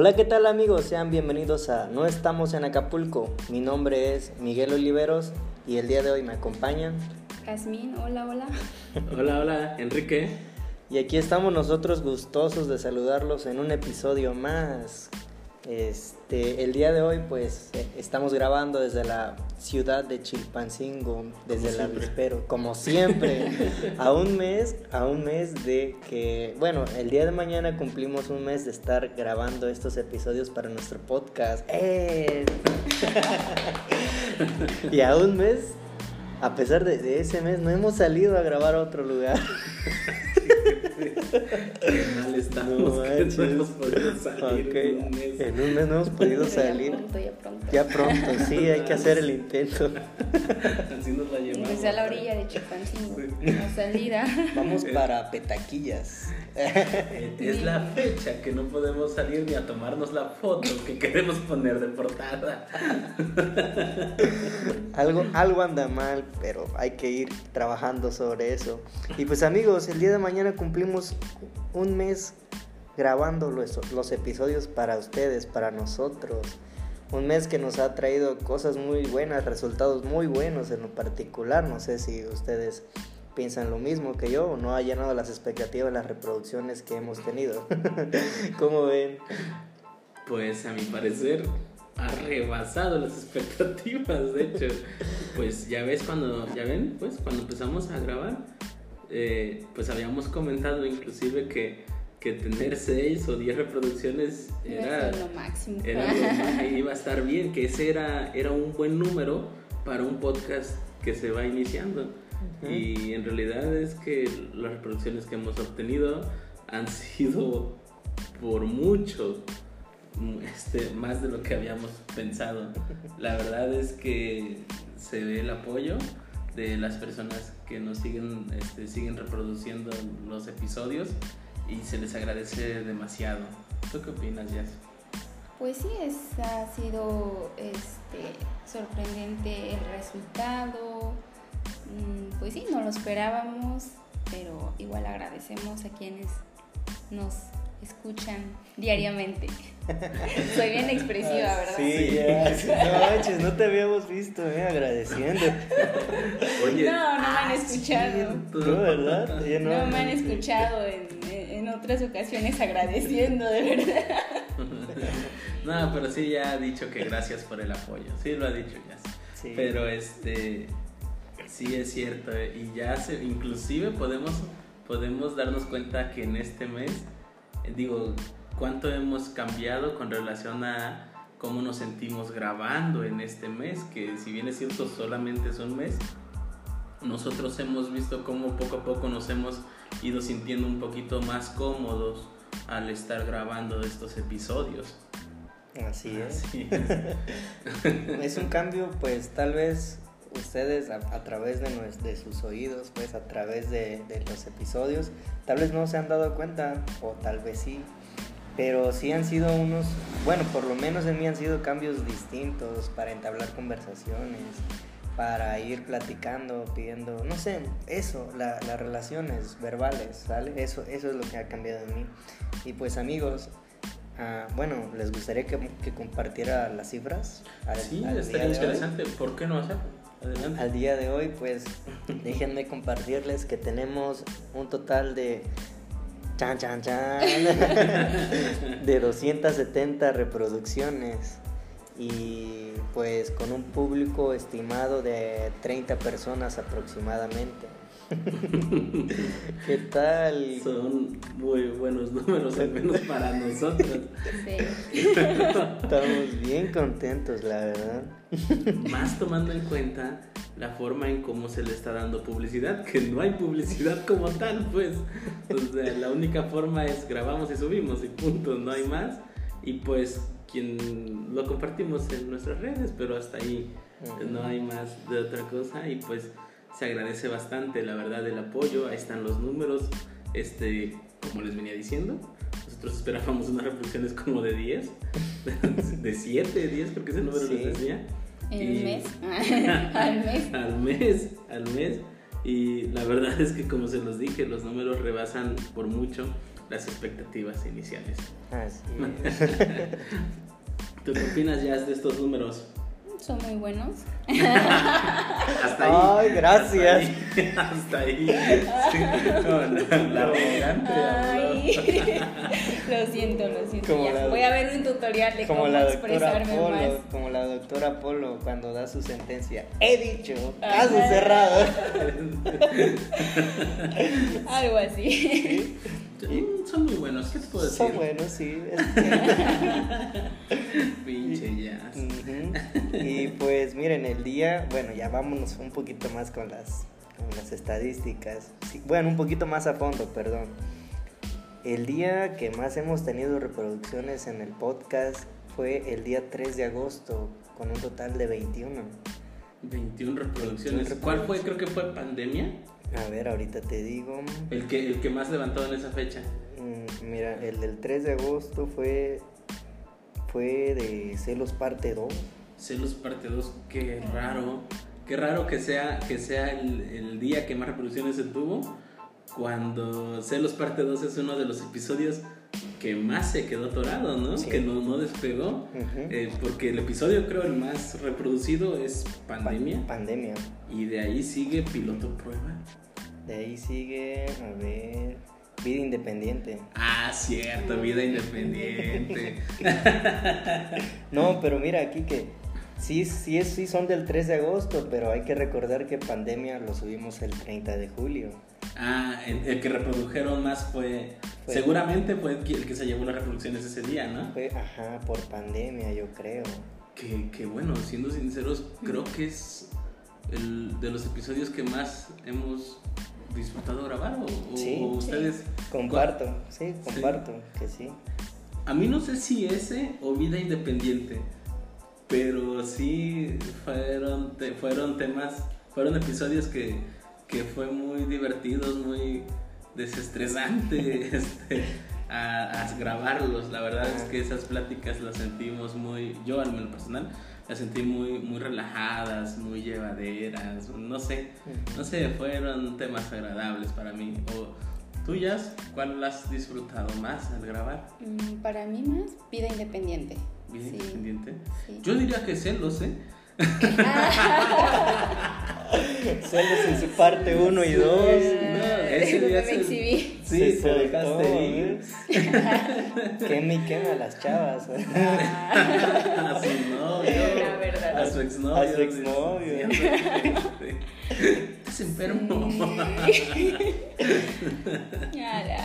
Hola, ¿qué tal amigos? Sean bienvenidos a No estamos en Acapulco. Mi nombre es Miguel Oliveros y el día de hoy me acompañan. Jazmín, hola, hola. hola, hola, Enrique. Y aquí estamos nosotros gustosos de saludarlos en un episodio más. Este, el día de hoy pues eh, estamos grabando desde la ciudad de Chilpancingo, desde el avispero, como siempre, a un mes, a un mes de que, bueno, el día de mañana cumplimos un mes de estar grabando estos episodios para nuestro podcast. ¡Eh! y a un mes, a pesar de, de ese mes, no hemos salido a grabar a otro lugar. Qué mal estamos, no, que no hemos podido salir en un mes. En un mes no hemos podido salir. Ya pronto, ya pronto. Ya pronto, sí, hay que hacer el intento. Así nos la llevamos. Empecé a la orilla de Chipancingo, la salida. Vamos para Petaquillas. Es la fecha que no podemos salir ni a tomarnos la foto que queremos poner de portada. Algo, algo anda mal, pero hay que ir trabajando sobre eso. Y pues amigos, el día de mañana cumplimos un mes grabando los, episodios para ustedes, para nosotros. Un mes que nos ha traído cosas muy buenas, resultados muy buenos en lo particular. No sé si ustedes piensan lo mismo que yo o no ha llenado las expectativas, las reproducciones que hemos tenido. ¿Cómo ven? Pues a mi parecer ha rebasado las expectativas, de hecho. Pues ya ves cuando, ya ven, pues cuando empezamos a grabar, eh, pues habíamos comentado inclusive que, que tener 6 o 10 reproducciones era lo máximo. Era lo, iba a estar bien, que ese era, era un buen número para un podcast que se va iniciando. Y en realidad es que las reproducciones que hemos obtenido han sido por mucho este, más de lo que habíamos pensado. La verdad es que se ve el apoyo de las personas que nos siguen, este, siguen reproduciendo los episodios y se les agradece demasiado. ¿Tú qué opinas, Jazz? Pues sí, ha sido este, sorprendente el resultado. Mm, pues sí, no lo esperábamos, pero igual agradecemos a quienes nos escuchan diariamente. Soy bien expresiva, ¿verdad? Sí, ya. No manches, no te habíamos visto, eh, agradeciendo. Oye, no, no me han escuchado. No, ¿verdad? Ya no, me han escuchado en, en otras ocasiones agradeciendo, de verdad. No, pero sí ya ha dicho que gracias por el apoyo. Sí lo ha dicho ya. Sí. Pero este sí es cierto eh, y ya se, inclusive podemos podemos darnos cuenta que en este mes digo cuánto hemos cambiado con relación a cómo nos sentimos grabando en este mes, que si bien es cierto solamente es un mes, nosotros hemos visto cómo poco a poco nos hemos ido sintiendo un poquito más cómodos al estar grabando estos episodios. Así es. Así es. es un cambio, pues tal vez ustedes a, a través de, sus oídos, pues a través de, de los episodios, tal vez no se han dado cuenta, o tal vez sí, pero sí han sido unos, bueno, por lo menos en mí han sido cambios distintos para entablar conversaciones, para ir platicando, pidiendo, no sé, eso, la- las relaciones verbales, ¿sale? Eso, eso es lo que ha cambiado en mí. Y pues amigos, ah, bueno, ¿les gustaría que, que compartiera las cifras? al- Sí, al estaría interesante. ¿Por qué no hacerlo? Al día de hoy, pues déjenme compartirles que tenemos un total de chan chan chan de 270 reproducciones y pues con un público estimado de 30 personas aproximadamente. ¿Qué tal? Son muy buenos números, al menos para nosotros. Sí. Estamos bien contentos, la verdad. Más tomando en cuenta la forma en cómo se le está dando publicidad, que no hay publicidad como tal, pues. O sea, la única forma es grabamos y subimos y punto, no hay más. Y pues quien lo compartimos en nuestras redes, pero hasta ahí no hay más de otra cosa y pues se agradece bastante la verdad el apoyo, ahí están los números, este, como les venía diciendo, nosotros esperábamos unas reproducciones como de 10, de 7, 10 creo que ese número Sí. les decía. En Y- un mes. Al mes. al mes, al mes. Y la verdad es que como se los dije, los números rebasan por mucho las expectativas iniciales. Así ¿Tú qué opinas ya de estos números? Son muy buenos. Hasta ahí. Ay, gracias. Hasta ahí. Hasta ahí. No, la, la arrogante Ay. habló. lo siento, lo siento. Ya. Voy a ver un tutorial de Como cómo la doctora expresarme Polo, más. como la doctora Polo cuando da su sentencia. He dicho, Ajá. caso cerrado. Algo así. Mm, Son muy buenos, ¿qué te puedo decir? Son buenos, sí. Pinche jazz. Ujú. Y pues miren, el día, bueno, ya vámonos un poquito más con las, con las estadísticas. Sí, bueno, un poquito más a fondo, perdón. El día que más hemos tenido reproducciones en el podcast fue el día 3 de agosto, con un total de 21. 21 reproducciones. 21 ¿Cuál fue? Creo que fue Pandemia. A ver, ahorita te digo. El que, el que más levantó en esa fecha. Mm, Mira, el del 3 de agosto fue, fue de Celos Parte 2. Celos parte 2, qué raro. Qué raro que sea, que sea el, el día que más reproducciones se tuvo. Cuando Celos parte 2 es uno de los episodios que más se quedó atorado, ¿no? Sí. Que no, no despegó. Eh, porque el episodio creo el más reproducido es Pandemia. Pa- pandemia. Y de ahí sigue Piloto Prueba. De ahí sigue, a ver, Vida Independiente. Ah, cierto, Vida Independiente. No, pero mira aquí que sí, sí, es- sí son del 3 de agosto, pero hay que recordar que Pandemia lo subimos el 30 de julio. Ah, el, el que reprodujeron más fue, Fue- Seguramente fue el que- se llevó las reproducciones ese día, ¿no? Fue, ajá, por pandemia, yo creo. Que, que bueno, siendo sinceros, creo que es el de los episodios que más hemos disfrutado grabar. ¿O, o Sí. ustedes? Comparto, sí, comparto, que sí. A mí no sé si ese o Vida Independiente, pero sí fueron, te- fueron temas, fueron episodios que, que fue muy divertidos, muy desestresante este, a, a grabarlos. La verdad es que esas pláticas las sentimos muy, yo al menos personal, las sentí muy, muy relajadas, muy llevaderas, no sé, no sé, fueron temas agradables para mí. O, ¿Tuyas? ¿Cuál has disfrutado más al grabar? Mm, Para mí más, vida independiente. Vida Sí, independiente. sí. Yo diría que celos, ¿eh? Celos en su parte 1 y 2. No, Ah, ese día me exhibí. Sí, Se dejaste ir. Quema y quema a las chavas. ¿eh? A su novio. La verdad. A su exnovio. A su exnovio. Estás enfermo.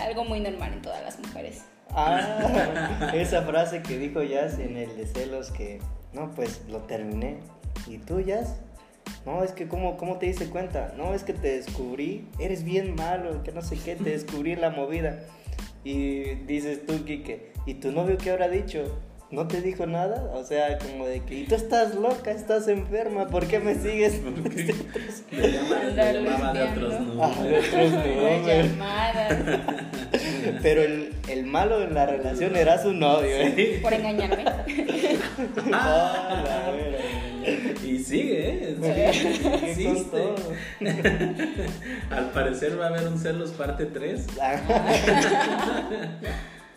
Algo muy normal en todas las mujeres. Ah, esa frase que dijo Jazz en el de celos que, no, pues lo terminé. ¿Y tú, Jazz? No, es que ¿cómo, ¿cómo te diste cuenta? No, es que te descubrí, eres bien malo, que no sé qué, te descubrí en la movida. Y dices tú, Kike, ¿y tu novio qué habrá dicho? ¿No te dijo nada? O sea, como de que, y tú estás loca, estás enferma, ¿por qué me sigues? Porque Andar llamaba de otros. Ah, de números. otros números. llamadas Pero el, el malo en la relación era su novio, ¿eh? por engañarme. Ah, la vera. Y sigue, ¿eh? Con Existe. Al parecer va a haber un celos parte 3.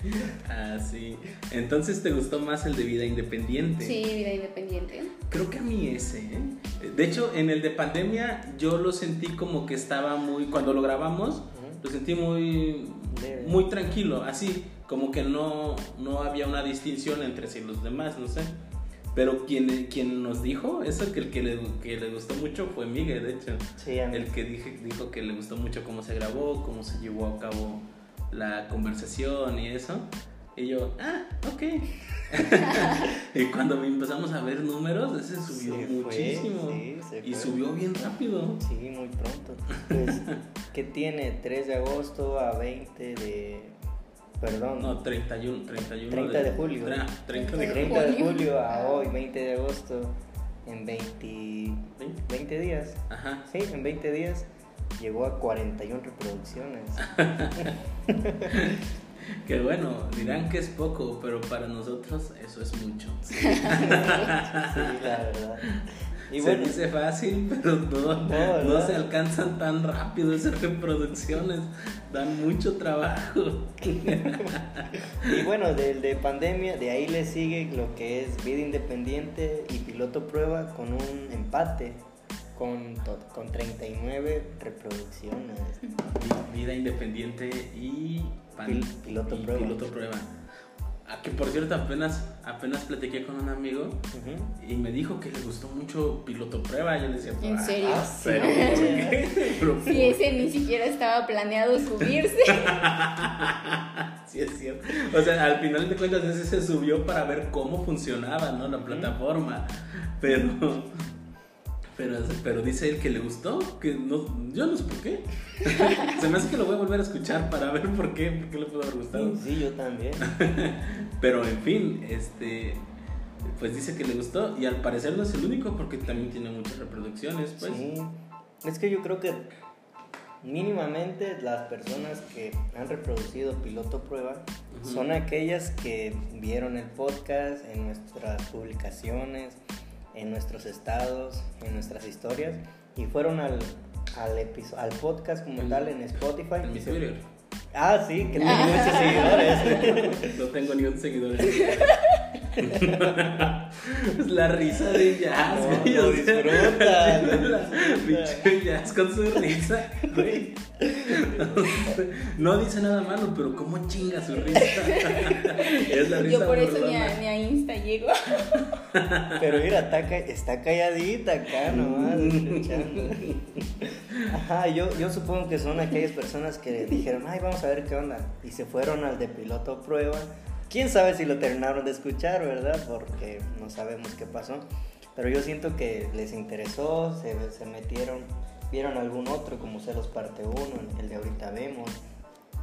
Ah, sí. Entonces te gustó más el de vida independiente. Sí, vida independiente. Creo que a mí ese, ¿eh? De hecho, en el de pandemia yo lo sentí como que estaba muy, cuando lo grabamos, lo sentí muy, muy tranquilo, así, como que no, no había una distinción entre sí y los demás, no sé. Pero quien, quien nos dijo eso, que el que le, que le gustó mucho fue Miguel, de hecho. Sí, a mí. El que dije, dijo que le gustó mucho cómo se grabó, cómo se llevó a cabo la conversación y eso. Y yo, ah, ok. y cuando empezamos a ver números, ese subió Sí, fue, muchísimo. sí, se y fue. subió bien rápido. Sí, muy pronto. Pues, ¿qué tiene? 3 de agosto a 20 de. Perdón. No, 31, 31 30 de julio. Tra- 30 de 30 de julio. julio a hoy, 20 de agosto. En 20, 20 días. Ajá. Sí, en 20 días llegó a 41 reproducciones. Que bueno, dirán que es poco, pero para nosotros eso es mucho. Sí, la verdad. Y se bueno. dice fácil, pero no, No, no, se alcanzan tan rápido esas reproducciones. Dan mucho trabajo. Y bueno, del de pandemia, de ahí le sigue lo que es vida independiente y piloto prueba con un empate con, con 39 reproducciones. Vi- Vida independiente y, Pil- piloto y prueba. piloto prueba. Ah, que por cierto, apenas, apenas platiqué con un amigo y me dijo que le gustó mucho piloto prueba. Yo le decía, ¿En "Ah, serio? pero ¿por qué? Pero Sí, ese ni siquiera estaba planeado subirse. Sí, es cierto. O sea, al final de cuentas ese se subió para ver cómo funcionaba, ¿no? La plataforma. Pero, pero, pero dice él que le gustó, que no, yo no sé por qué. Se me hace que lo voy a volver a escuchar para ver por qué, por qué le pudo haber gustado. Sí, yo también. Pero en fin, este, pues dice que le gustó y al parecer no es el único porque también tiene muchas reproducciones, pues. Sí. Es que yo creo que mínimamente las personas que han reproducido piloto prueba son aquellas que vieron el podcast en nuestras publicaciones, en nuestros estados, en nuestras historias y fueron al, al, al podcast como En- tal en Spotify. En mi Twitter. Ah, sí, que tiene muchos seguidores. No tengo ni un seguidor. es la risa de Jazz, No, güey. lo o sea, disfruta, la-. Pinche Jazz con su risa, güey. No dice nada malo, pero cómo chinga su risa. Es la risa Yo por eso ni a, ni a Insta llego. Pero mira, está, ca- está calladita acá nomás. Ajá, yo, yo supongo que son aquellas personas que dijeron, ay, vamos a ver qué onda. Y se fueron al de piloto prueba. Quién sabe si lo terminaron de escuchar, ¿verdad? Porque no sabemos qué pasó. Pero yo siento que les interesó, se, se metieron, vieron algún otro, como Celos Parte 1, el de ahorita vemos,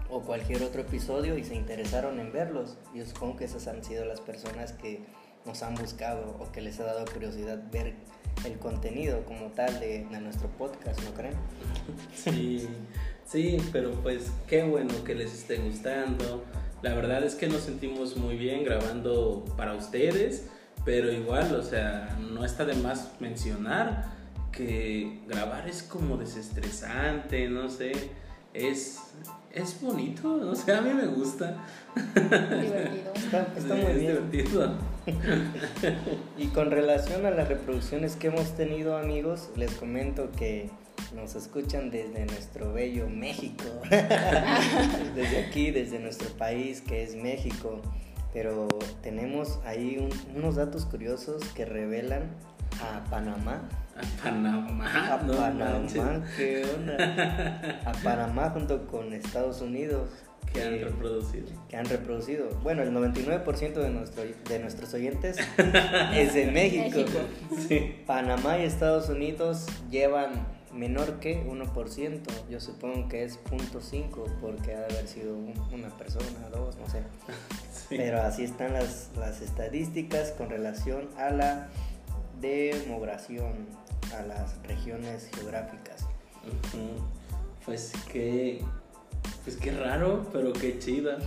o cualquier otro episodio y se interesaron en verlos. Yo supongo que esas han sido las personas que nos han buscado o que les ha dado curiosidad ver el contenido como tal de, de nuestro podcast, ¿no creen? Sí, sí, pero pues qué bueno que les esté gustando. La verdad es que nos sentimos muy bien grabando para ustedes, pero igual, o sea, no está de más mencionar que grabar es como desestresante, no sé, es, es bonito, no sé, a mí me gusta. Divertido. Está, está Sí, muy es bien. divertido. Y con relación a las reproducciones que hemos tenido, amigos, les comento que nos escuchan desde nuestro bello México. desde aquí, desde nuestro país, que es México. Pero tenemos ahí un- unos datos curiosos que revelan a Panamá. A Panamá, A no manches. Panamá, ¿qué onda? A Panamá junto con Estados Unidos. que han reproducido. que han reproducido. Bueno, el 99% de, nuestro, de nuestros oyentes es de México. México. Sí. Panamá y Estados Unidos llevan menor que 1%. Yo supongo que es 0.5 porque ha de haber sido un- una persona, dos, no sé. sí. Pero así están las, las estadísticas con relación a la demografía, a las regiones geográficas. Pues qué, pues qué raro, pero qué chido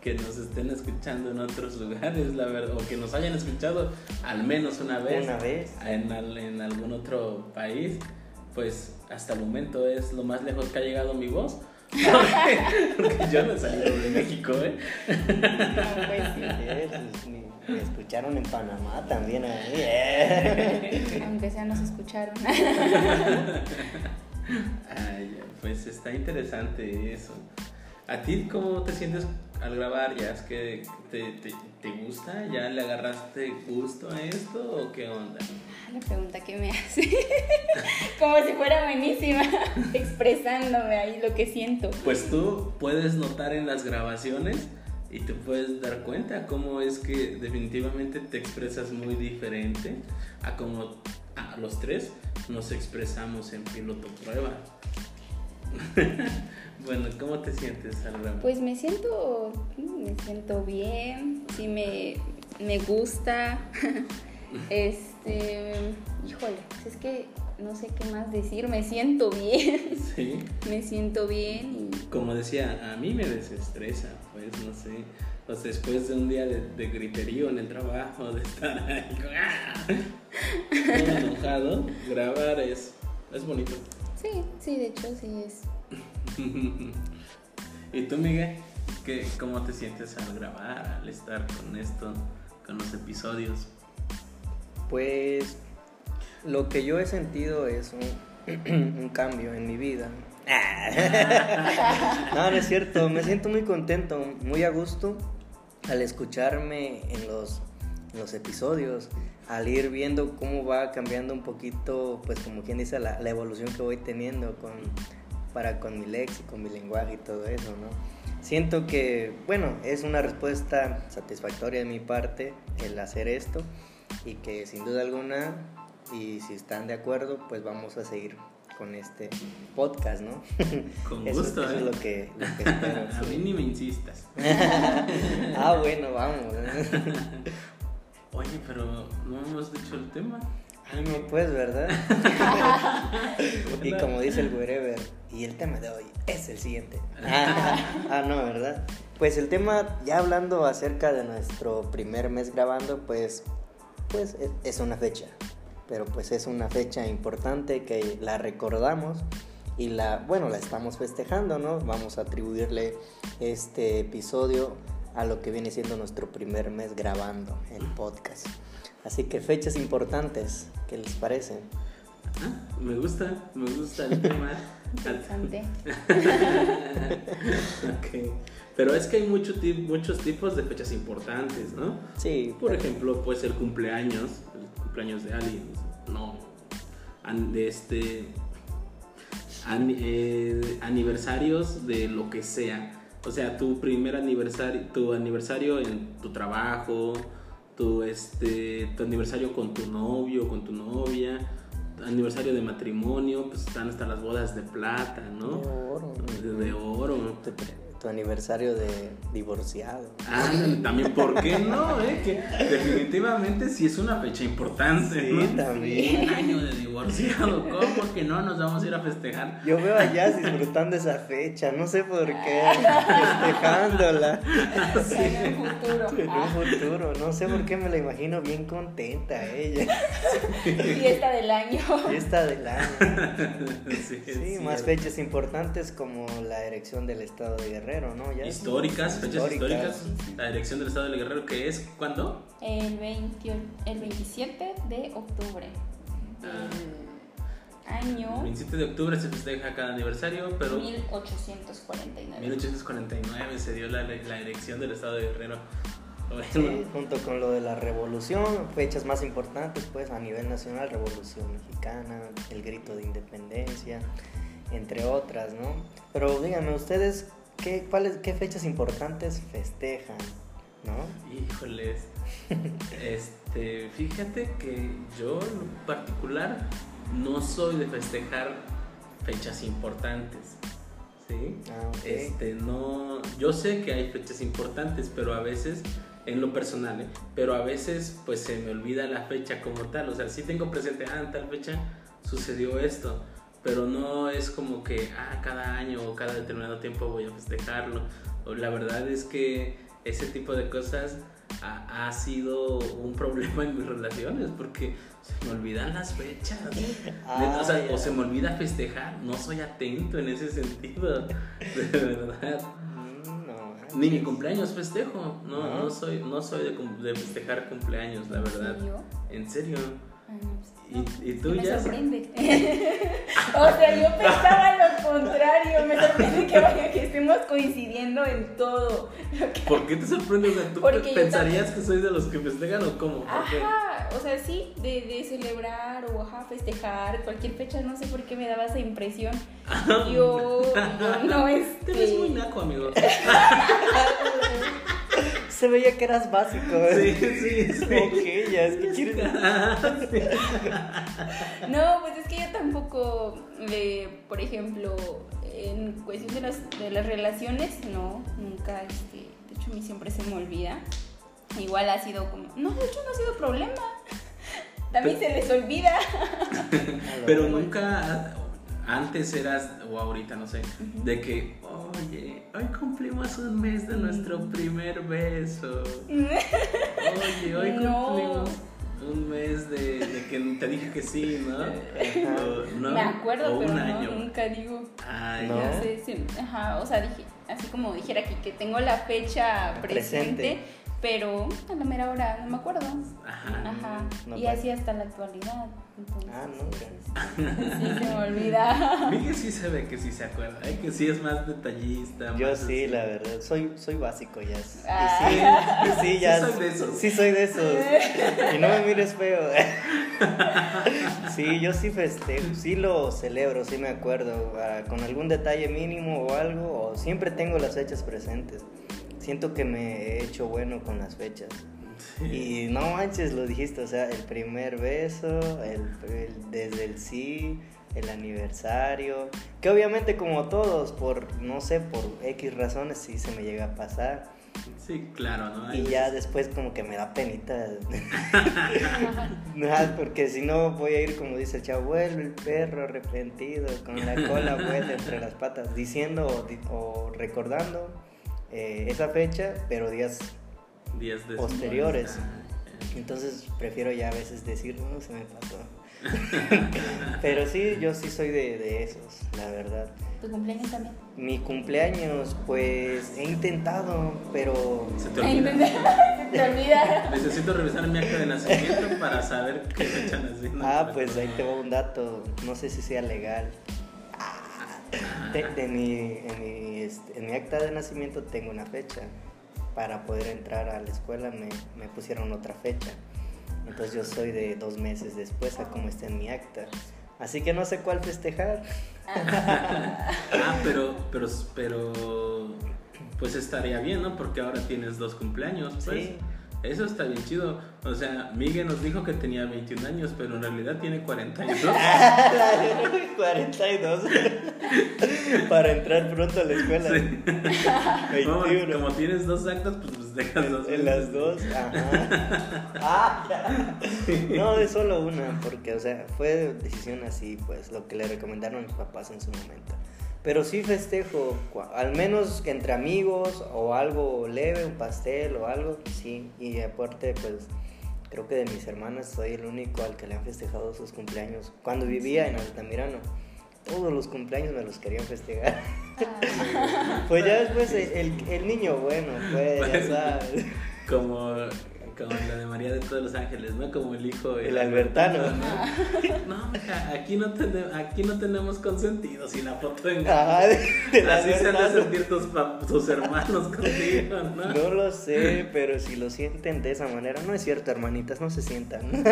que nos estén escuchando en otros lugares, la verdad, o que nos hayan escuchado al menos una vez, Una vez. En, en algún otro país. Pues hasta el momento es lo más lejos que ha llegado mi voz. Porque, porque yo no he salido de México, ¿eh? Ah, pues sí. Me- me escucharon en Panamá también ahí. ¿eh? Aunque sea nos escucharon. Ay, pues está interesante eso. ¿A ti cómo te sientes al grabar? ¿Ya es que te, te, te gusta? ¿Ya le agarraste gusto a esto o qué onda? Ah, La pregunta que me hace. Como si fuera buenísima. Expresándome ahí lo que siento. Pues tú puedes notar en las grabaciones y te puedes dar cuenta cómo es que definitivamente te expresas muy diferente a como a los tres nos expresamos en piloto prueba. bueno, ¿cómo te sientes grabar? Pues me siento, me siento bien, sí me, me gusta. Este, híjole, pues es que no sé qué más decir, me siento bien, Sí. me siento bien y Como decía, a mí me desestresa, pues no sé. O sea, después de un día de, de griterío en el trabajo, de estar ahí ¡ah! todo enojado, grabar es, es bonito. Sí, sí, de hecho sí es. ¿Y tú, Miguel? ¿Qué, ¿Cómo te sientes al grabar, al estar con esto, con los episodios? Pues lo que yo he sentido es un, cambio en mi vida. no, no es cierto, me siento muy contento, muy a gusto al escucharme en los, los episodios, al ir viendo cómo va cambiando un poquito, pues como quien dice, la, la evolución que voy teniendo con, para con mi léxico, mi lenguaje y todo eso, ¿no? Siento que, bueno, es una respuesta satisfactoria de mi parte el hacer esto y que sin duda alguna, y si están de acuerdo, pues vamos a seguir con este podcast, ¿no? Con Eso- gusto, eso ¿eh? es lo que, lo que espero. A sí. mí ni me insistas. ah, bueno, vamos. Oye, pero no hemos dicho el tema. Ah, no, pues, ¿verdad? y como dice el wherever, y el tema de hoy es el siguiente. ah, no, ¿verdad? Pues el tema, ya hablando acerca de nuestro primer mes grabando, pues, pues es, es una fecha. Pero pues es una fecha importante que la recordamos y la, bueno, la estamos festejando, ¿no? Vamos a atribuirle este episodio a lo que viene siendo nuestro primer mes grabando el podcast. Así que fechas importantes, ¿qué les parece? Ah, me gusta, me gusta el tema. Interesante. Ok. Pero es que hay mucho muchos tipos de fechas importantes, ¿no? Sí, Por ejemplo, puede ser cumpleaños, el cumpleaños de alguien, no, an- de este, an- eh, aniversarios de lo que sea. O sea, tu primer aniversario, tu aniversario en tu trabajo, tu, este, tu aniversario con tu novio, con tu novia, aniversario de matrimonio, pues están hasta las bodas de plata, de ¿no? oro. De, de oro. Tu, tu aniversario de divorciado. Ah, también, ¿por qué no? eh? Que definitivamente sí es una fecha importante, Sí, ¿no? también. Un año de divorciado, ¿cómo que no nos vamos a ir a festejar? Yo veo a Jazz disfrutando esa fecha, no sé por qué, festejándola En un futuro. en un Ah, futuro, no sé por qué me la imagino bien contenta ella, fiesta del año. fiesta del año. Sí, Sí, más fechas importantes como la erección del estado de Guerrero. Históricas, fechas Históricas. históricas. La elección del Estado del Guerrero, que es ¿cuándo? El, 28 el 27 de octubre Ah. año El 27 de octubre se festeja cada aniversario, pero 1849. 1849 se dio la, la elección del Estado de Guerrero. Sí, junto con lo de la revolución, fechas más importantes pues a nivel nacional, revolución mexicana, el grito de independencia, entre otras, ¿no? Pero díganme ustedes, ¿qué, cuáles, qué fechas importantes festejan, ¿no? Híjoles. Este, fíjate que yo en particular no soy de festejar fechas importantes. ¿Sí? Ah, ok. Este, no, yo sé que hay fechas importantes, pero a veces, en lo personal, ¿eh? pero a veces pues se me olvida la fecha como tal. O sea, sí tengo presente, ah, en tal fecha sucedió esto, pero no es como que, ah, cada año o cada determinado tiempo voy a festejarlo. O La verdad es que ese tipo de cosas ha, ha sido un problema en mis relaciones porque se me olvidan las fechas. Neta, o, sea, Ah, ya. o se me olvida festejar, no soy atento en ese sentido, de verdad. Mm, no, Ni mi cumpleaños festejo, no, ¿No? no soy, no soy de, cum- de festejar cumpleaños, la verdad. ¿En serio? En serio. No, ¿Y, tú me ya? sorprende. o sea, yo pensaba lo contrario. Me sorprende que, vaya, que estemos coincidiendo en todo. ¿Por qué te sorprendes? O sea, ¿Tú Porque pensarías que soy de los que festejan o cómo? Ajá, o sea, sí, de, de celebrar o ajá, festejar cualquier fecha, no sé por qué me daba esa impresión. Yo, yo no Te ves muy este. naco, amigo. Se veía que eras básico. Sí, ¿eh? sí, sí. Ok, ya es que quieres... No, pues es que yo tampoco, eh, por ejemplo, en cuestión de las, de las relaciones, no, nunca, este, de hecho a mí siempre se me olvida. Igual ha sido como, no, de hecho no ha sido problema. También se les olvida. Pero nunca, antes eras, o ahorita no sé, de que, Oye, hoy cumplimos un mes de nuestro primer beso. Oye, hoy No. cumplimos un mes de, de que te dije que sí, ¿no? O, ¿no? Me acuerdo, O pero un no, año. nunca digo. Ah, No. ya. No sé, sí, ajá, o sea, dije, así como dijera aquí que tengo la fecha presente, Presente. Pero a la mera hora no me acuerdo. Ajá. Ajá. No y pasa. así hasta la actualidad. Entonces, Ah, no, este, sí se me olvida. Miguel sí se ve que sí se acuerda, ¿eh? que sí es más detallista. Yo más sí, así. la verdad, soy, soy básico ya. Y Ah. sí, y sí, ya. Sí soy de esos. Sí soy de esos. Y no me mires feo. Sí, yo sí festejo, sí lo celebro, sí me acuerdo. ah, Con algún detalle mínimo o algo, o siempre tengo las fechas presentes. Siento que me he hecho bueno con las fechas. Sí. Y no manches, lo dijiste, o sea, el primer beso, el, el- desde el sí, el aniversario, que obviamente como todos, por, no sé, por X razones sí se me llega a pasar. Sí, claro, ¿no? Hay Y ya después como que me da penita. Nada, porque si no voy a ir como dice el chavo, vuelve el perro arrepentido, con la cola vuelta entre las patas, diciendo o, o recordando eh, esa fecha, pero días posteriores. Entonces prefiero ya a veces decir, no, se me pasó. Pero sí, yo sí soy de, de esos, la verdad. ¿Tu cumpleaños también? Mi cumpleaños, pues he intentado, pero Se te olvida. te olvida. Necesito revisar mi acta de nacimiento para saber qué fecha nací. Ah, pues ahí te va un dato, no sé si sea legal. De, de mi, en, mi, este, en mi acta de nacimiento tengo una fecha. Para poder entrar a la escuela me, me pusieron otra fecha. Entonces yo soy de dos meses después a como está en mi acta. Así que no sé cuál festejar. Ah, pero, pero, pero, pues estaría bien, ¿no? Porque ahora tienes dos cumpleaños, pues. Sí. Eso está bien chido. O sea, Miguel nos dijo que tenía 21 años, pero en realidad tiene 42. 42. Para entrar pronto a la escuela. Sí. Como, 21. como tienes dos actas, pues, pues dejas dos. En las dos, ajá. Ah, ya. No, de solo una, porque, o sea, fue decisión así, pues, lo que le recomendaron mis papás en su momento. Pero sí festejo, al menos que entre amigos o algo leve, un pastel o algo, sí. Y aparte, pues, creo que de mis hermanas soy el único al que le han festejado sus cumpleaños. Cuando vivía en Altamirano, todos los cumpleaños me los querían festejar. Pues ya después el, el- el niño bueno, pues, ya sabes. Como, como la de María de todos los ángeles, ¿no? Como el hijo. El albertano. No, mija, aquí no, tene- aquí no tenemos consentidos y la foto en. Ajá, de- del Así se han de sentir tus, tus hermanos contigo, ¿no? No lo sé, pero si lo sienten de esa manera, no es cierto, hermanitas, no se sientan.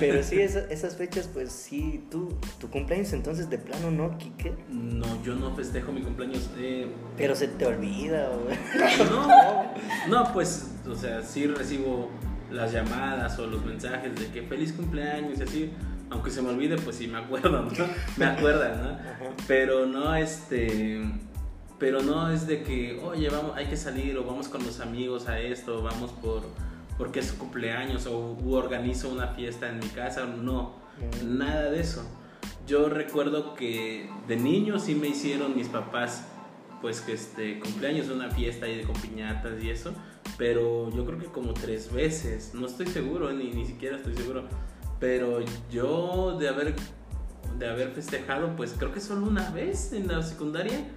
Pero sí, esa- esas fechas, pues sí, tú, tu cumpleaños entonces de plano no, Kike. No, yo no festejo mi cumpleaños. eh, Pero se te olvida, güey. no, no, pues, o sea, sí recibo las llamadas o los mensajes de que feliz cumpleaños y así. Aunque se me olvide, pues sí me acuerdo, ¿no? Me acuerdan, ¿no? Ajá. Pero no, este. Pero no es de que, oye, vamos, hay que salir o vamos con los amigos a esto, o vamos por porque es su cumpleaños o organizo una fiesta en mi casa. No, Mm. nada de eso. Yo recuerdo que de niño sí me hicieron mis papás, pues que este cumpleaños, una fiesta ahí de con piñatas y eso, pero yo creo que como tres veces, no estoy seguro, ni, ni siquiera estoy seguro, pero yo de haber, de haber festejado, pues creo que solo una vez en la secundaria,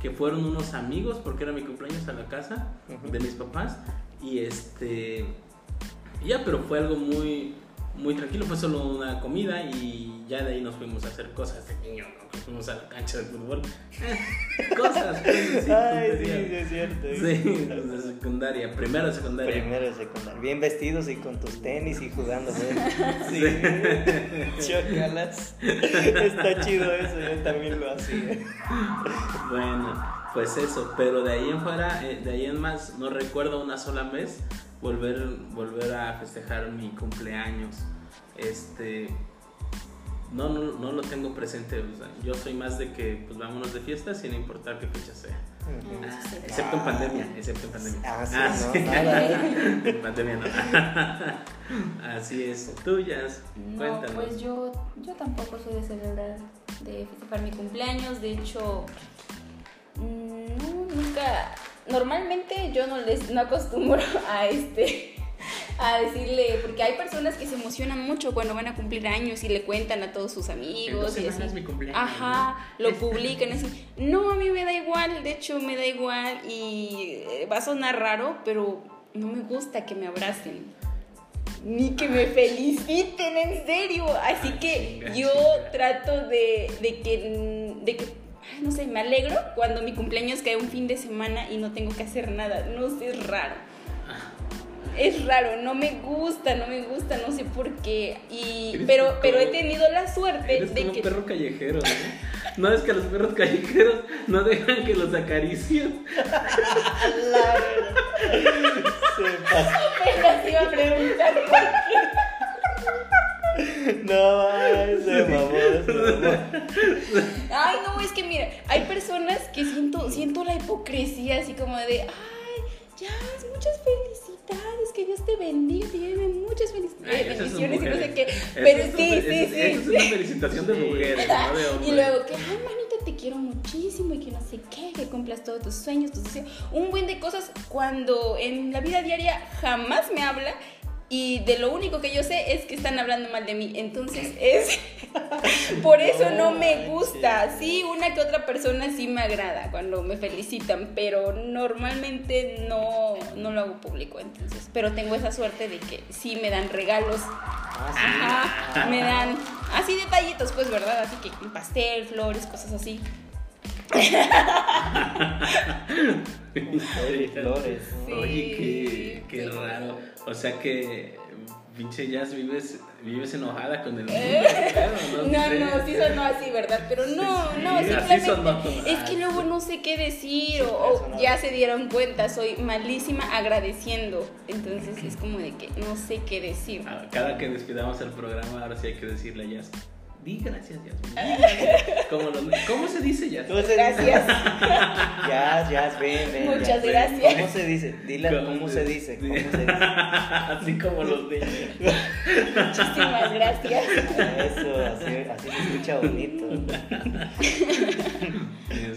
que fueron unos amigos, porque era mi cumpleaños a la casa de mis papás, y este, ya, pero fue algo muy, muy tranquilo, fue solo una comida y ya de ahí nos fuimos a hacer cosas de niño, ¿no? Que fuimos a la cancha de fútbol, Eh, cosas, pues, sí, Ay, sí, sí, es cierto. Sí, de secundaria, primero de secundaria. Primero de secundaria. Bien vestidos y con tus tenis y jugando. güey. Sí. Chocalas. Está chido eso, yo también lo hacía. Bueno, pues eso, pero de ahí en fuera, eh, de ahí en más, no recuerdo una sola vez volver, volver a festejar mi cumpleaños. Este, no, no, no lo tengo presente, o sea, yo soy más de que pues vámonos de fiesta sin importar qué fecha sea. Ah. Excepto en pandemia, excepto en pandemia. Ah, sí, Ah, no. En pandemia no. Así es, tuyas, No, cuéntanos. pues yo, yo tampoco soy de celebrar de festejar mi cumpleaños. De hecho, mm, no, nunca. Normalmente yo no les no acostumbro a este a decirle, porque hay personas que se emocionan mucho cuando van a cumplir años y le cuentan a todos sus amigos y así. Es mi cumpleaños, Ajá, lo publican así. No, a mí me da igual, de hecho me da igual y eh, va a sonar raro, pero no me gusta que me abracen. Ni que me feliciten, en serio. Así que yo trato de, de que, de que, ay, no sé, me alegro cuando mi cumpleaños cae un fin de semana y no tengo que hacer nada. No sé, es raro. Es raro, no me gusta, no me gusta, no sé por qué. Y, pero, como- pero he tenido la suerte Eres de como que... un perro callejero, ¿no? No es que los perros callejeros no dejan que los acaricien. La verdad. Se pasó. Apenas iba a preguntar por No, se mamó, se mamó. Ay, no, es que mira, hay personas que siento, siento la hipocresía así como de, ay, ya, muchas felicidades, que Dios te bendiga, te lleve muchas felici- Ay, esas son bendiciones y no sé qué. Pero sí, sí, eso- sí, Eso es una felicitación de mujeres, no de hombres. Y luego que, ay, manita, te quiero muchísimo y que no sé qué, que cumplas todos tus sueños, tus deseos. Un buen de cosas cuando en la vida diaria jamás me habla y de lo único que yo sé es que están hablando mal de mí. Entonces es. Por eso no, No me gusta. Sí, una que otra persona sí me agrada cuando me felicitan, pero normalmente no, no lo hago público. Entonces, pero tengo esa suerte de que sí me dan regalos. Ah, sí. Ajá, me dan así detallitos, pues, ¿verdad? Así que pastel, flores, cosas así. Flores. Sí. Oye, qué, qué raro. O sea que, pinche Jazz, vives, vives enojada con el mundo. Eh. No, sé. no, sí sonó así, ¿verdad? Pero no, Sí, no, simplemente es que luego no sé qué decir o, Sí, o ya se dieron cuenta, soy malísima agradeciendo. Entonces es como de que no sé qué decir. Ah, Cada que despidamos el programa, ahora sí hay que decirle a Jazz. Di gracias, gracias. ¿Cómo, lo- ¿Cómo se dice Jazz? ¿Cómo se? Gracias. Ya, ya, ven, ven. Muchas ya, ven. gracias. ¿Cómo se dice? Dile cómo se dice. ¿Cómo se dice? Así como los niños. Muchísimas gracias. Eso, así, así se escucha bonito.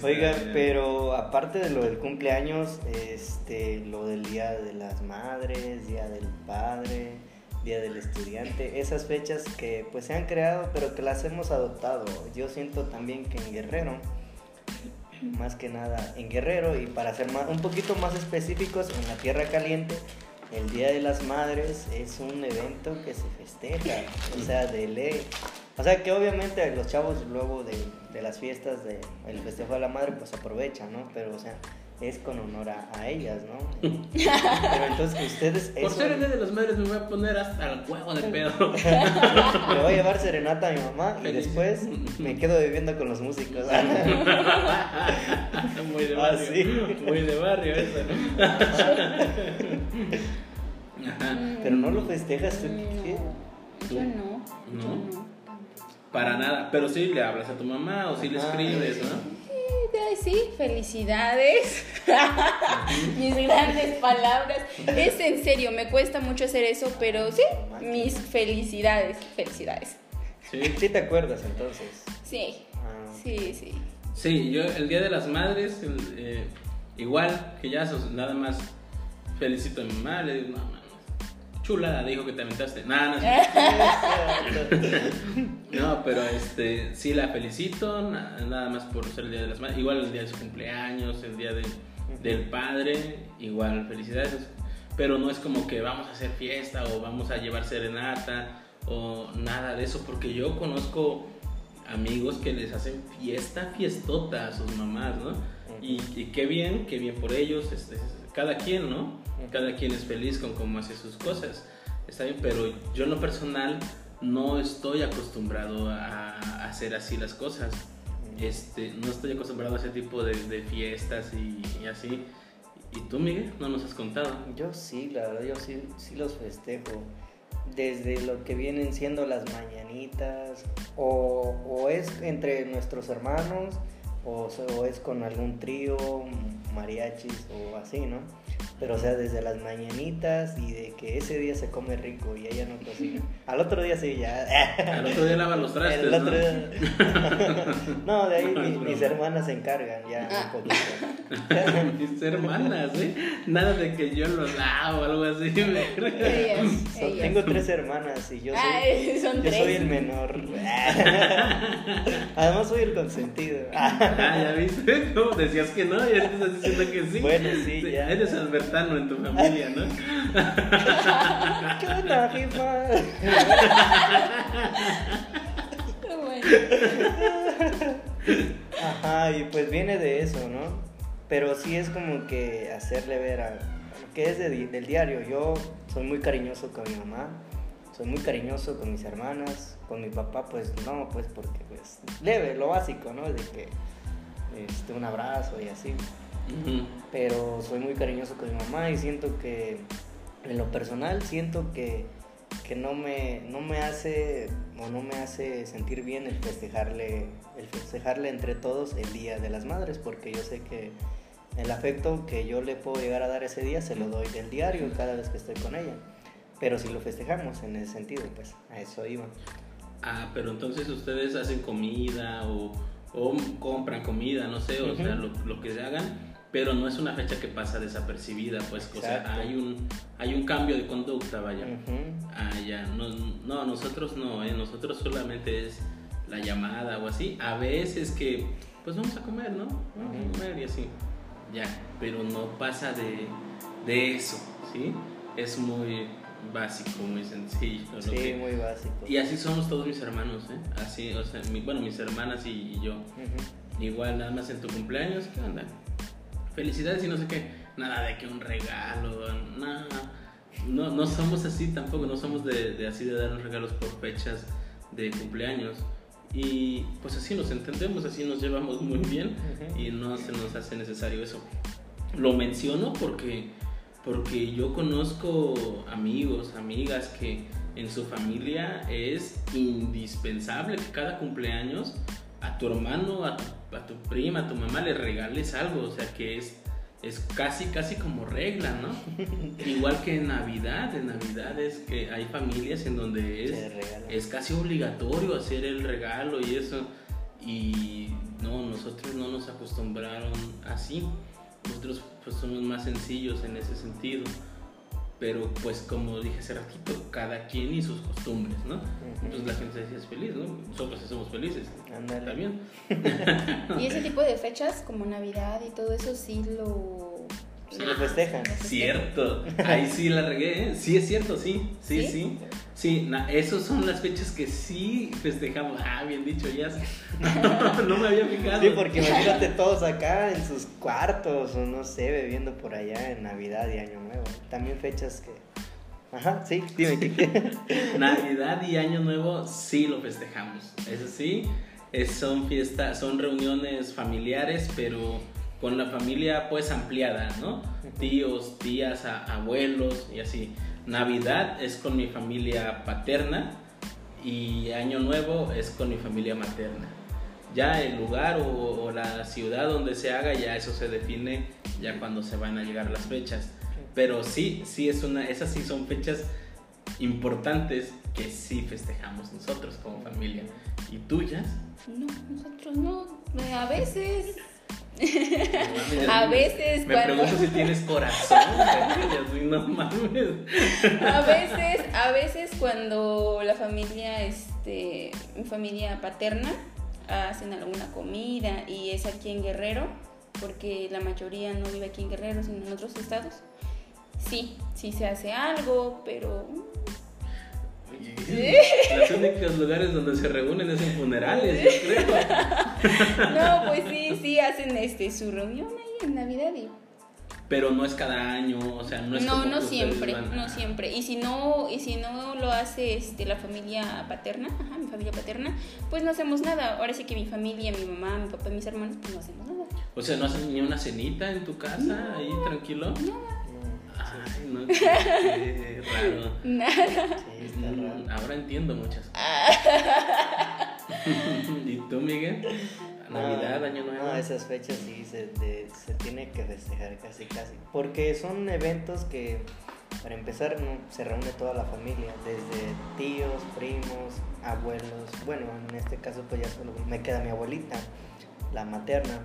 Oiga, Está bien. pero aparte de lo del cumpleaños, este, lo del Día de las Madres, Día del Padre, Día del Estudiante, esas fechas que pues se han creado, pero que las hemos adoptado. Yo siento también que en Guerrero, más que nada en Guerrero, y para ser más, un poquito más específicos, en la Tierra Caliente, el Día de las Madres es un evento que se festeja, o sea, de ley. O sea, que obviamente los chavos luego de, de las fiestas del festejo de la madre, pues aprovechan, ¿no? Pero, o sea, es con honor a, a ellas, ¿no? Pero entonces ustedes... Por ser el día de las madres me voy a poner hasta el huevo de pedo. Me voy a llevar serenata a mi mamá y después me quedo viviendo con los músicos. Muy de Ah, barrio. sí. Muy de barrio eso, ¿no? Ajá. Pero no lo festejas tú, Mm, ¿qué? Yo no. ¿No? Yo no. Para nada. Pero sí le hablas a tu mamá o sí le escribes, ¿no? Sí, felicidades. mis grandes palabras. Es en serio, me cuesta mucho hacer eso, pero sí, mis felicidades. Felicidades. Sí. Sí te acuerdas entonces. Sí, Ah, sí, sí. Sí, yo el día de las madres, el, eh, igual que ya sos, nada más felicito a mi mamá, le digo, no, mames, chula, dijo que te aventaste. Nada, no, no, pero este, sí la felicito, na- nada más por ser el día de las madres, igual el día de su cumpleaños, el día de- del padre, igual felicidades, pero no es como que vamos a hacer fiesta o vamos a llevar serenata o nada de eso, porque yo conozco amigos que les hacen fiesta, fiestota a sus mamás, ¿no? Y, y qué bien, qué bien por ellos, este, cada quien, ¿no? Cada quien es feliz con cómo hace sus cosas, está bien, pero yo en lo personal no estoy acostumbrado a, hacer así las cosas, este, no estoy acostumbrado a ese tipo de, de fiestas y, y así. ¿Y tú, Miguel? No nos has contado. Yo sí, la verdad, yo sí, sí los festejo. Desde lo que vienen siendo las mañanitas, o, o es entre nuestros hermanos, o, o es con algún trío, mariachis o así, ¿no? Pero o sea, desde las mañanitas y de que ese día se come rico y ella no cocina. Al otro día sí, ya. Al otro día lava los trastes, El otro ¿no? día- no, de ahí mi- mis hermanas se encargan ya Ah. un poquito. Mis hermanas, ¿eh? Nada de que yo los lavo o algo así. me creo. Ellas, So- ellas. tengo tres hermanas y yo soy, Ay, son yo tres. soy el menor. Además soy el consentido. Ah, ya viste, ¿cómo decías que no? Y ahorita estás diciendo que sí. Bueno, sí, ya. Eres en tu familia, ¿no? ¿Qué onda, jefa? Ajá, y pues viene de eso, ¿no? Pero sí es como que hacerle ver a que es de del diario. Yo soy muy cariñoso con mi mamá, soy muy cariñoso con mis hermanas, con mi papá, pues no, pues porque pues leve, lo básico, ¿no? De que este, un abrazo y así. Pero soy muy cariñoso con mi mamá y siento que, en lo personal, siento que, que no, me, no me hace o no me hace sentir bien el festejarle, el festejarle entre todos el Día de las Madres, porque yo sé que el afecto que yo le puedo llegar a dar ese día se lo doy del diario cada vez que estoy con ella. Pero si lo festejamos en ese sentido, pues a eso iba. Ah, pero entonces ustedes hacen comida o, o compran comida, no sé, o sea, lo, lo que se hagan, pero no es una fecha que pasa desapercibida, pues, o sea, Exacto. hay un, hay un cambio de conducta, vaya. Ah, ya, no, no, nosotros no, ¿eh? nosotros solamente es la llamada o así. A veces que, pues vamos a comer, ¿no? Vamos a comer y así. Ya, pero no pasa de, de eso, ¿sí? Es muy básico, muy sencillo. lo Sí, que- muy básico. y así somos todos mis hermanos, ¿eh? Así, o sea, mi- bueno, mis hermanas y, y yo. Igual, nada más en tu cumpleaños, ¿qué onda? Felicidades y no sé qué. Nada de que un regalo, nada. No, no somos así tampoco, no somos de, de así de darnos regalos por fechas de cumpleaños. Y pues así nos entendemos, así nos llevamos muy bien y no se nos hace necesario eso. Lo menciono porque, porque yo conozco amigos, amigas que en su familia es indispensable que cada cumpleaños a tu hermano, a tu, a tu prima, a tu mamá le regales algo, o sea que es, es casi, casi como regla, ¿no? Igual que en Navidad, en Navidad es que hay familias en donde es es casi obligatorio hacer el regalo y eso. Y no, nosotros no nos acostumbraron así. Nosotros pues somos más sencillos en ese sentido. Pero pues como dije hace ratito, cada quien y sus costumbres, ¿no? Entonces la gente decía es feliz, ¿no? Nosotros somos felices. Ándale. Está bien. Y ese tipo de fechas, como Navidad y todo eso, sí lo. Sí lo festejan. lo festejan. Cierto. Ahí sí la regué, ¿eh? Sí es cierto, sí. Sí, ¿Sí? sí. Sí, na- esos son las fechas que sí festejamos. Ah, bien dicho, ya. no me había fijado. Sí, porque imagínate todos acá en sus cuartos o no sé, bebiendo por allá en Navidad y Año Nuevo. También fechas que... Ajá, sí, dime. Navidad y Año Nuevo sí lo festejamos. Eso sí, es- son fiestas, son reuniones familiares, pero con la familia pues ampliada, ¿no? Tíos, tías, a- abuelos y así. Navidad es con mi familia paterna y Año Nuevo es con mi familia materna. Ya el lugar o, o la ciudad donde se haga, ya eso se define ya cuando se van a llegar las fechas. Pero sí, sí es una, esas sí son fechas importantes que sí festejamos nosotros como familia. ¿Y tuyas? No, nosotros no. Eh, A veces. A veces Me cuando- pregunto si tienes corazón. no mames. A veces, a veces cuando la familia, este, mi familia paterna, hacen alguna comida y es aquí en Guerrero, porque la mayoría no vive aquí en Guerrero, sino en otros estados. Sí, sí se hace algo, pero Los únicos lugares donde se reúnen es en funerales, yo creo. no, pues sí, sí hacen este su reunión ahí en Navidad y Pero no es cada año, o sea, no es no, como no siempre, a- no siempre. Y si no, y si no lo hace este la familia paterna, ajá, mi familia paterna, pues no hacemos nada. Ahora sí que mi familia, mi mamá, mi papá, mis hermanos, pues no hacemos nada. O sea, ¿no hacen ni una cenita en tu casa ahí tranquilo? Nada, Ay, no, qué raro. nada. Sí, está raro. Mm, Ahora entiendo muchas cosas. ¿Y tú, Miguel? Navidad, No, Año Nuevo. no, esas fechas sí se, de- se tiene que festejar casi casi. Porque son eventos que, para empezar, no, se reúne toda la familia, desde tíos, primos, abuelos. Bueno, en este caso pues ya solo me queda mi abuelita, la materna.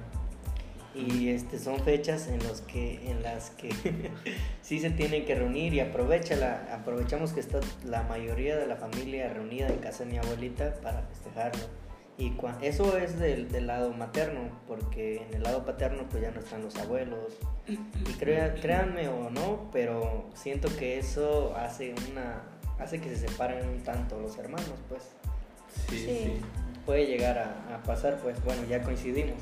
Y este son fechas en los que en las que sí se tienen que reunir y aprovecha la, aprovechamos que está la mayoría de la familia reunida en casa de mi abuelita para festejarlo. Y cua- eso es del, del lado materno, porque en el lado paterno pues ya no están los abuelos. Y crea- créanme o no, pero siento que eso hace una hace que se separen un tanto los hermanos, pues Sí, Sí. sí. puede llegar a, a pasar, pues bueno, ya coincidimos.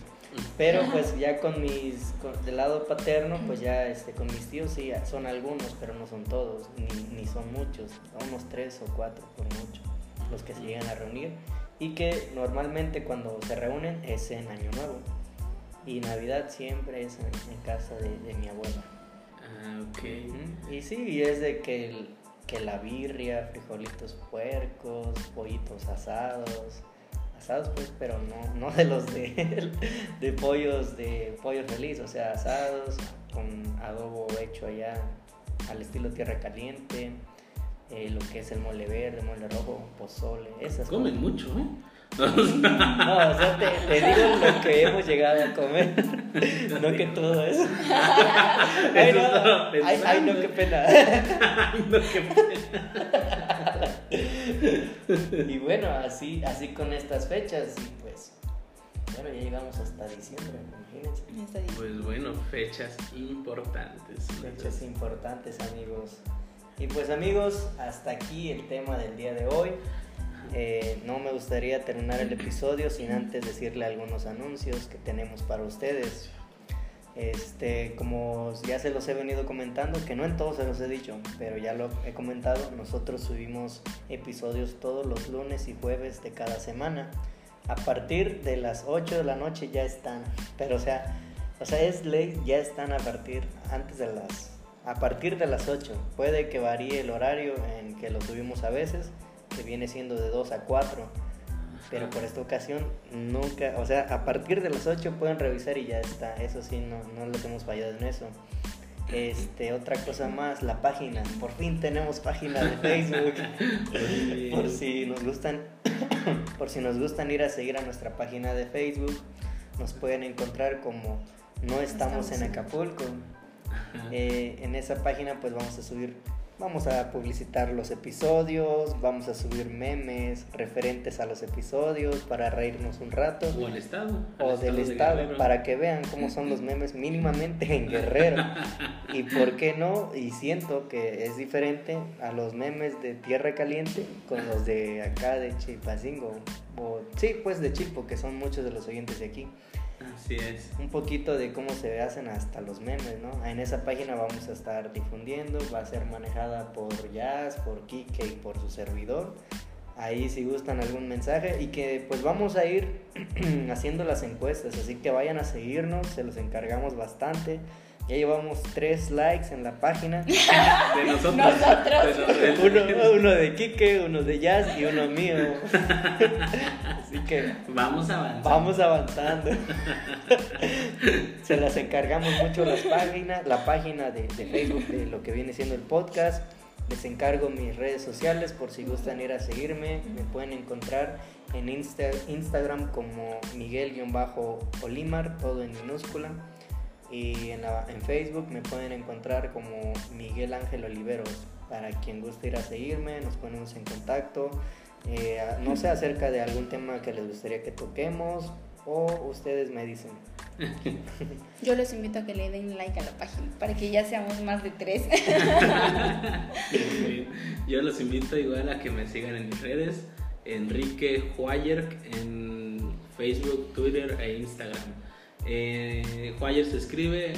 Pero pues ya con mis, con- del lado paterno, pues ya este, con mis tíos sí, son algunos, pero no son todos, ni, ni son muchos, unos tres o cuatro por mucho, los que se llegan a reunir. Y que normalmente cuando se reúnen es en Año Nuevo. Y Navidad siempre es en, en casa de, de mi abuela. Ah, ok. Y sí, y es de que, el- que la birria, frijolitos puercos, pollitos asados, asados pues, pero no, no de los de, de pollos de pollo feliz, o sea, asados con adobo hecho allá al estilo tierra caliente, eh, lo que es el mole verde, mole rojo, pozole, esas Comen mucho, ¿eh? No, o sea, te, te digo lo que hemos llegado a comer, no que todo eso. Ay, no, ay, ay, no, qué pena. Ay, no, qué Y bueno, así, así con estas fechas, y pues, bueno, ya llegamos hasta diciembre, imagínense. Pues bueno, fechas importantes. Fechas importantes, amigos. Y pues, amigos, hasta aquí el tema del día de hoy. Eh, no me gustaría terminar el episodio sin antes decirle algunos anuncios que tenemos para ustedes. Este, como ya se los he venido comentando, que no en todos se los he dicho, pero ya lo he comentado, nosotros subimos episodios todos los lunes y jueves de cada semana. A partir de las 8 de la noche ya están, pero o sea, o sea, es ley, ya están a partir antes de las a partir de las 8. Puede que varíe el horario en que lo subimos a veces, que viene siendo de 2 a 4. Pero por esta ocasión nunca, o sea, a partir de las 8 pueden revisar y ya está. Eso sí, no, no les hemos fallado en eso. Este, otra cosa más, la página. Por fin tenemos página de Facebook. Por si nos gustan, por si nos gustan ir a seguir a nuestra página de Facebook, nos pueden encontrar como No estamos, en Acapulco. Eh, en esa página pues vamos a subir, vamos a publicitar los episodios, vamos a subir memes referentes a los episodios para reírnos un rato. O al estado. O del de estado, para que vean cómo son los memes mínimamente en Guerrero. Y por qué no, y siento que es diferente a los memes de Tierra Caliente con los de acá de Chilpancingo. O, sí, pues de Chilpo, que son muchos de los oyentes de aquí Así es. un poquito de cómo se hacen hasta los memes, ¿no? En esa página vamos a estar difundiendo, va a ser manejada por Jazz, por Kike y por su servidor. Ahí si gustan algún mensaje y que pues vamos a ir haciendo las encuestas, así que vayan a seguirnos, se los encargamos bastante. Ya llevamos tres likes en la página, De nosotros. Nosotros. De uno, uno de Kike, uno de Jazz y uno mío. Así que Vamos avanzando. Vamos avanzando. Se las encargamos mucho las páginas, la página de, de Facebook de lo que viene siendo el podcast. Les encargo mis redes sociales por si gustan ir a seguirme. Me pueden encontrar en Insta- Instagram como Miguel-Olimar, todo en minúscula. Y en, la- en Facebook me pueden encontrar como Miguel Ángel Oliveros. Para quien guste ir a seguirme, nos ponemos en contacto. Eh, no sé acerca de algún tema que les gustaría que toquemos o ustedes me dicen. Yo los invito a que le den like a la página para que ya seamos más de tres. Yo los invito igual a que me sigan en mis redes. Enrique Huayer en Facebook, Twitter e Instagram. Eh, se escribe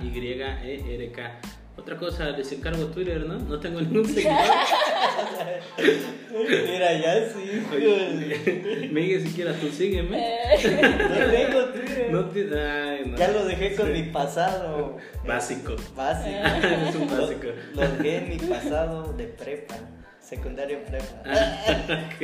J-U-A-Y-E-R-K. Otra cosa, les encargo Twitter, ¿no? No tengo ningún seguidor. Mira, ya sí. Oye, Miguel, si quieres tú sígueme. No tengo Twitter. No te- ay, no. Ya lo dejé con Sí. mi pasado. Básico. Básico. Es un básico. Lo, lo dejé en mi pasado de prepa. Secundario prepa. Ok.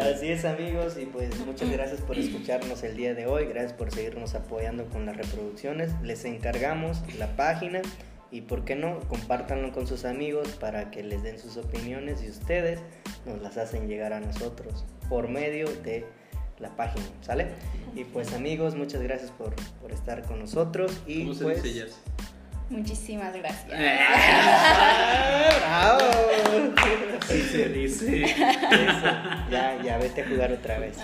Así es amigos y pues muchas gracias por escucharnos el día de hoy, gracias por seguirnos apoyando con las reproducciones, les encargamos la página y por qué no, compártanlo con sus amigos para que les den sus opiniones y ustedes nos las hacen llegar a nosotros por medio de la página, ¿sale? Y pues amigos, muchas gracias por, por estar con nosotros y ¿Cómo se pues... dice? Muchísimas gracias. ¡Ah, ¡Bravo! Sí se dice. Eso, ya, ya vete a jugar otra vez.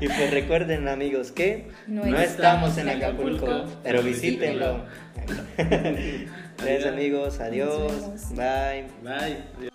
y pues recuerden amigos que No no, estamos en Acapulco, Acapulco, pero visítenlo. Gracias amigos, adiós, bye. Bye. Adiós.